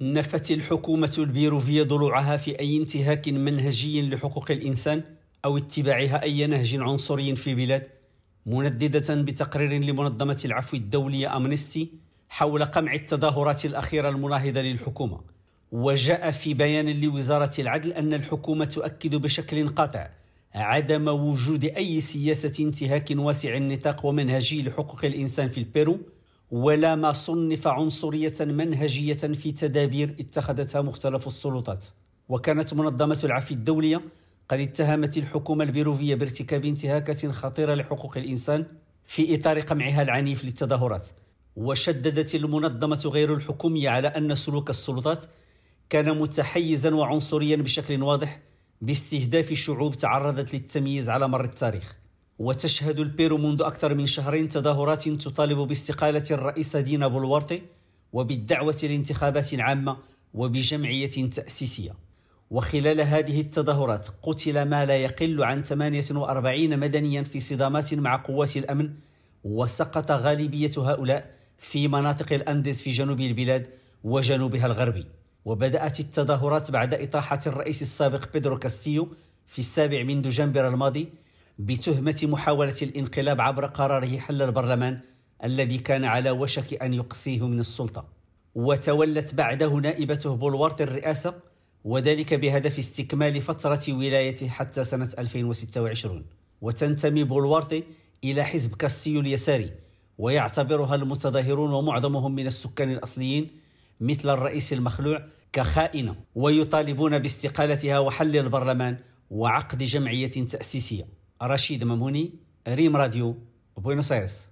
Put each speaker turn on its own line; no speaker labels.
نفت الحكومة البيروفية ضلوعها في أي انتهاك منهجي لحقوق الإنسان أو اتباعها أي نهج عنصري في البلاد منددة بتقرير لمنظمة العفو الدولية أمنستي حول قمع التظاهرات الأخيرة المناهضة للحكومة. وجاء في بيان لوزارة العدل أن الحكومة تؤكد بشكل قاطع عدم وجود أي سياسة انتهاك واسع النطاق ومنهجي لحقوق الإنسان في البيرو ولا ما صنف عنصرية منهجية في تدابير اتخذتها مختلف السلطات. وكانت منظمة العفو الدولية قد اتهمت الحكومة البيروفية بارتكاب انتهاكات خطيرة لحقوق الإنسان في إطار قمعها العنيف للتظاهرات. وشددت المنظمة غير الحكومية على أن سلوك السلطات كان متحيزا وعنصريا بشكل واضح باستهداف شعوب تعرضت للتمييز على مر التاريخ. وتشهد البيرو منذ أكثر من شهرين تظاهرات تطالب باستقالة الرئيس دينا بولوارتي وبالدعوة لانتخابات عامة وبجمعية تأسيسية. وخلال هذه التظاهرات قتل ما لا يقل عن 48 مدنيا في صدامات مع قوات الأمن وسقط غالبية هؤلاء في مناطق الأنديز في جنوب البلاد وجنوبها الغربي. وبدأت التظاهرات بعد إطاحة الرئيس السابق بيدرو كاستيو في السابع من دجنبر الماضي بتهمة محاولة الانقلاب عبر قراره حل البرلمان الذي كان على وشك أن يقصيه من السلطة. وتولت بعده نائبته بولوارت الرئاسة وذلك بهدف استكمال فترة ولايته حتى سنة 2026 وتنتمي بولوارتي إلى حزب كاستيو اليساري ويعتبرها المتظاهرون ومعظمهم من السكان الأصليين مثل الرئيس المخلوع كخائنة ويطالبون باستقالتها وحل البرلمان وعقد جمعية تأسيسية. رشيد مموني ريم راديو بوينوس آيرس.